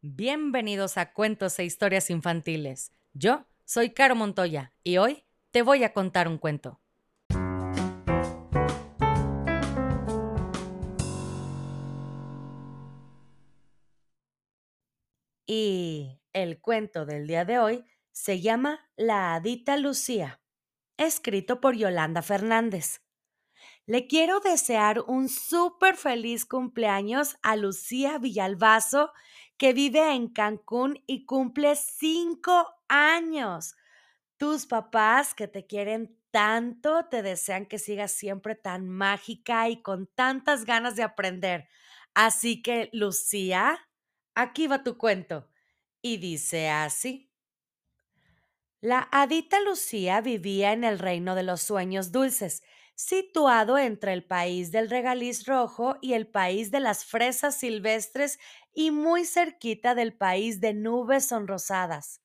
Bienvenidos a Cuentos e Historias Infantiles. Yo soy Caro Montoya y hoy te voy a contar un cuento. Y el cuento del día de hoy se llama La Hadita Lucía, escrito por Yolanda Fernández. Le quiero desear un súper feliz cumpleaños a Lucía Villalbazo, que vive en Cancún y cumple cinco años. Tus papás que te quieren tanto te desean que sigas siempre tan mágica y con tantas ganas de aprender. Así que, Lucía, aquí va tu cuento. Y dice así. La hadita Lucía vivía en el reino de los sueños dulces situado entre el país del regaliz rojo y el país de las fresas silvestres y muy cerquita del país de nubes sonrosadas.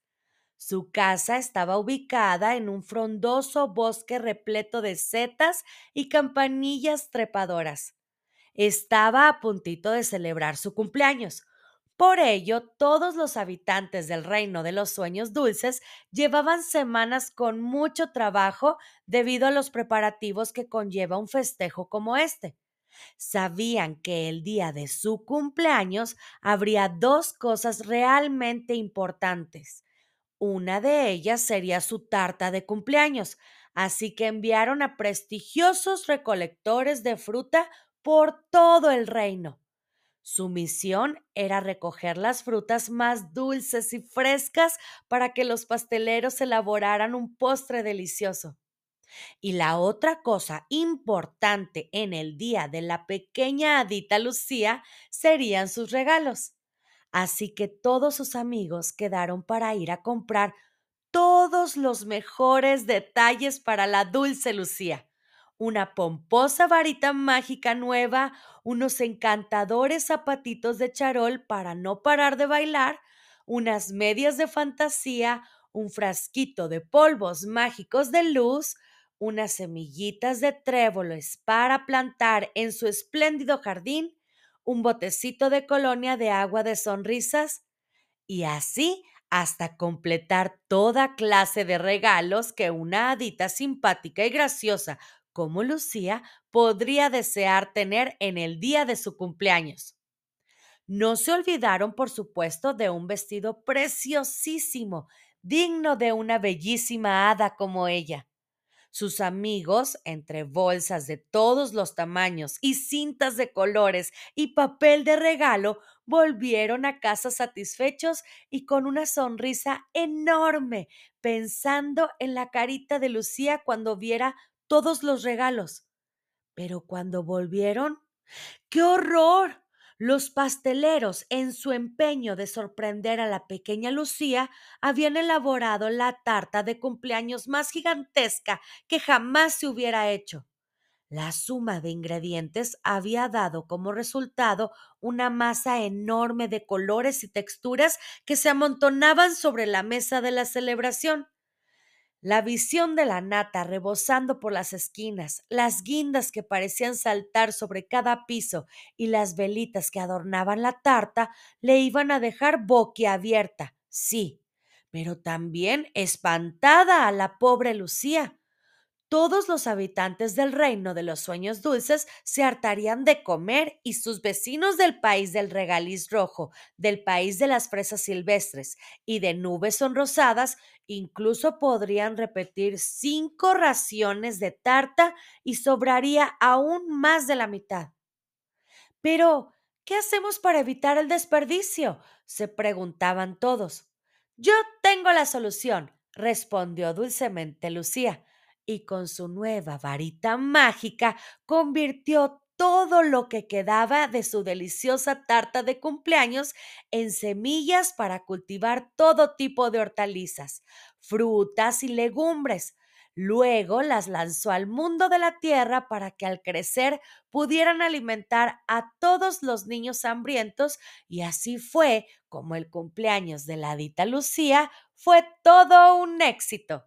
Su casa estaba ubicada en un frondoso bosque repleto de setas y campanillas trepadoras. Estaba a puntito de celebrar su cumpleaños, por ello, todos los habitantes del reino de los sueños dulces llevaban semanas con mucho trabajo debido a los preparativos que conlleva un festejo como este. Sabían que el día de su cumpleaños habría dos cosas realmente importantes. Una de ellas sería su tarta de cumpleaños, así que enviaron a prestigiosos recolectores de fruta por todo el reino. Su misión era recoger las frutas más dulces y frescas para que los pasteleros elaboraran un postre delicioso. Y la otra cosa importante en el día de la pequeña Adita Lucía serían sus regalos. Así que todos sus amigos quedaron para ir a comprar todos los mejores detalles para la dulce Lucía una pomposa varita mágica nueva, unos encantadores zapatitos de charol para no parar de bailar, unas medias de fantasía, un frasquito de polvos mágicos de luz, unas semillitas de tréboles para plantar en su espléndido jardín, un botecito de colonia de agua de sonrisas, y así hasta completar toda clase de regalos que una hadita simpática y graciosa como Lucía podría desear tener en el día de su cumpleaños. No se olvidaron, por supuesto, de un vestido preciosísimo, digno de una bellísima hada como ella. Sus amigos, entre bolsas de todos los tamaños y cintas de colores y papel de regalo, volvieron a casa satisfechos y con una sonrisa enorme, pensando en la carita de Lucía cuando viera todos los regalos. Pero cuando volvieron, ¡qué horror! Los pasteleros, en su empeño de sorprender a la pequeña Lucía, habían elaborado la tarta de cumpleaños más gigantesca que jamás se hubiera hecho. La suma de ingredientes había dado como resultado una masa enorme de colores y texturas que se amontonaban sobre la mesa de la celebración. La visión de la nata rebosando por las esquinas, las guindas que parecían saltar sobre cada piso y las velitas que adornaban la tarta le iban a dejar boquiabierta, sí, pero también espantada a la pobre Lucía todos los habitantes del reino de los sueños dulces se hartarían de comer y sus vecinos del país del regaliz rojo, del país de las fresas silvestres y de nubes sonrosadas incluso podrían repetir cinco raciones de tarta y sobraría aún más de la mitad. Pero, ¿qué hacemos para evitar el desperdicio? se preguntaban todos. Yo tengo la solución, respondió dulcemente Lucía y con su nueva varita mágica convirtió todo lo que quedaba de su deliciosa tarta de cumpleaños en semillas para cultivar todo tipo de hortalizas, frutas y legumbres. Luego las lanzó al mundo de la tierra para que al crecer pudieran alimentar a todos los niños hambrientos y así fue como el cumpleaños de la Dita Lucía fue todo un éxito.